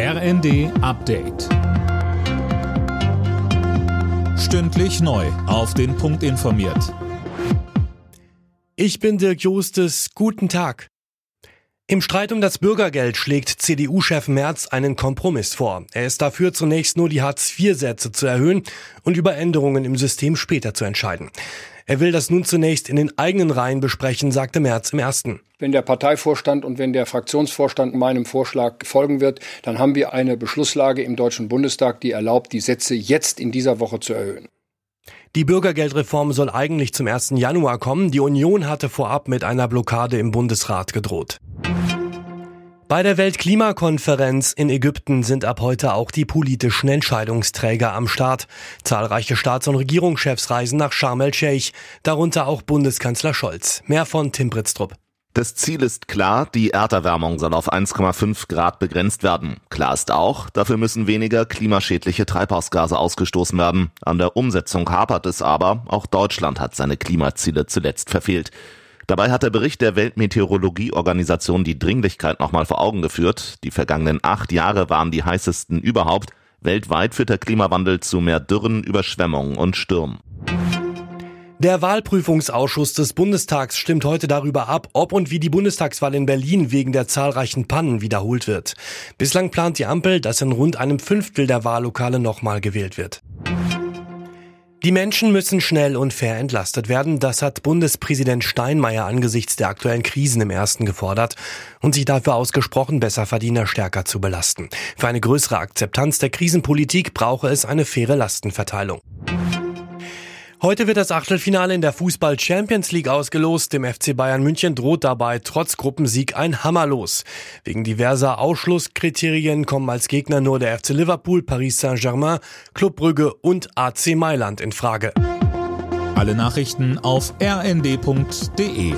RND Update. Stündlich neu. Auf den Punkt informiert. Ich bin Dirk Jostes. Guten Tag. Im Streit um das Bürgergeld schlägt CDU-Chef Merz einen Kompromiss vor. Er ist dafür, zunächst nur die Hartz-IV-Sätze zu erhöhen und über Änderungen im System später zu entscheiden. Er will das nun zunächst in den eigenen Reihen besprechen, sagte Merz im ersten. Wenn der Parteivorstand und wenn der Fraktionsvorstand meinem Vorschlag folgen wird, dann haben wir eine Beschlusslage im Deutschen Bundestag, die erlaubt, die Sätze jetzt in dieser Woche zu erhöhen. Die Bürgergeldreform soll eigentlich zum 1. Januar kommen. Die Union hatte vorab mit einer Blockade im Bundesrat gedroht. Bei der Weltklimakonferenz in Ägypten sind ab heute auch die politischen Entscheidungsträger am Start. Zahlreiche Staats- und Regierungschefs reisen nach Sharm el-Sheikh, darunter auch Bundeskanzler Scholz. Mehr von Tim Britztrup. Das Ziel ist klar, die Erderwärmung soll auf 1,5 Grad begrenzt werden. Klar ist auch, dafür müssen weniger klimaschädliche Treibhausgase ausgestoßen werden. An der Umsetzung hapert es aber, auch Deutschland hat seine Klimaziele zuletzt verfehlt. Dabei hat der Bericht der Weltmeteorologieorganisation die Dringlichkeit nochmal vor Augen geführt. Die vergangenen acht Jahre waren die heißesten überhaupt. Weltweit führt der Klimawandel zu mehr Dürren, Überschwemmungen und Stürmen. Der Wahlprüfungsausschuss des Bundestags stimmt heute darüber ab, ob und wie die Bundestagswahl in Berlin wegen der zahlreichen Pannen wiederholt wird. Bislang plant die Ampel, dass in rund einem Fünftel der Wahllokale nochmal gewählt wird. Die Menschen müssen schnell und fair entlastet werden. Das hat Bundespräsident Steinmeier angesichts der aktuellen Krisen im ersten gefordert und sich dafür ausgesprochen, Besserverdiener stärker zu belasten. Für eine größere Akzeptanz der Krisenpolitik brauche es eine faire Lastenverteilung. Heute wird das Achtelfinale in der Fußball Champions League ausgelost. Dem FC Bayern München droht dabei trotz Gruppensieg ein Hammerlos. Wegen diverser Ausschlusskriterien kommen als Gegner nur der FC Liverpool, Paris Saint-Germain, Club Brügge und AC Mailand in Frage. Alle Nachrichten auf rnd.de